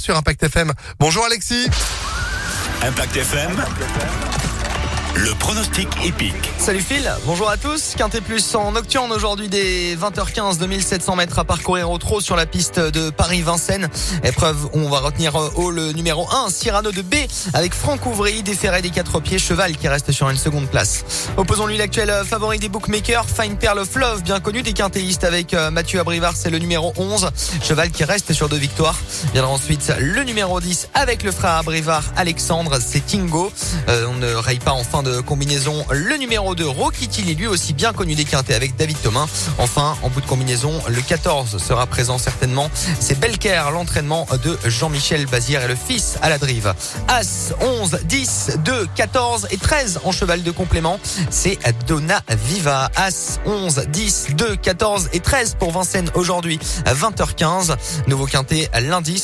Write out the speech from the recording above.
sur Impact FM. Bonjour Alexis. Impact FM. Le pronostic épique. Salut Phil, bonjour à tous. Quintet Plus en nocturne aujourd'hui des 20h15, 2700 mètres à parcourir au trot sur la piste de Paris-Vincennes. Épreuve où on va retenir au le numéro 1, Cyrano de B, avec Franck Ouvry, déféré des quatre pieds, cheval qui reste sur une seconde place. Opposons-lui l'actuel favori des bookmakers, Fine Pearl of bien connu des quintéistes avec euh, Mathieu Abrivard, c'est le numéro 11. Cheval qui reste sur deux victoires. Viendra ensuite le numéro 10 avec le frère Abrivard, Alexandre, c'est Kingo. Euh, on ne raye pas en fin de combinaison le numéro 2 Rokiti, lui aussi bien connu des quintés avec David Thomas. Enfin, en bout de combinaison, le 14 sera présent certainement. C'est Belker, l'entraînement de Jean-Michel Bazir et le fils à la drive. As 11, 10, 2, 14 et 13 en cheval de complément. C'est Donna Viva. As 11, 10, 2, 14 et 13 pour Vincennes aujourd'hui à 20h15. Nouveau quintet lundi.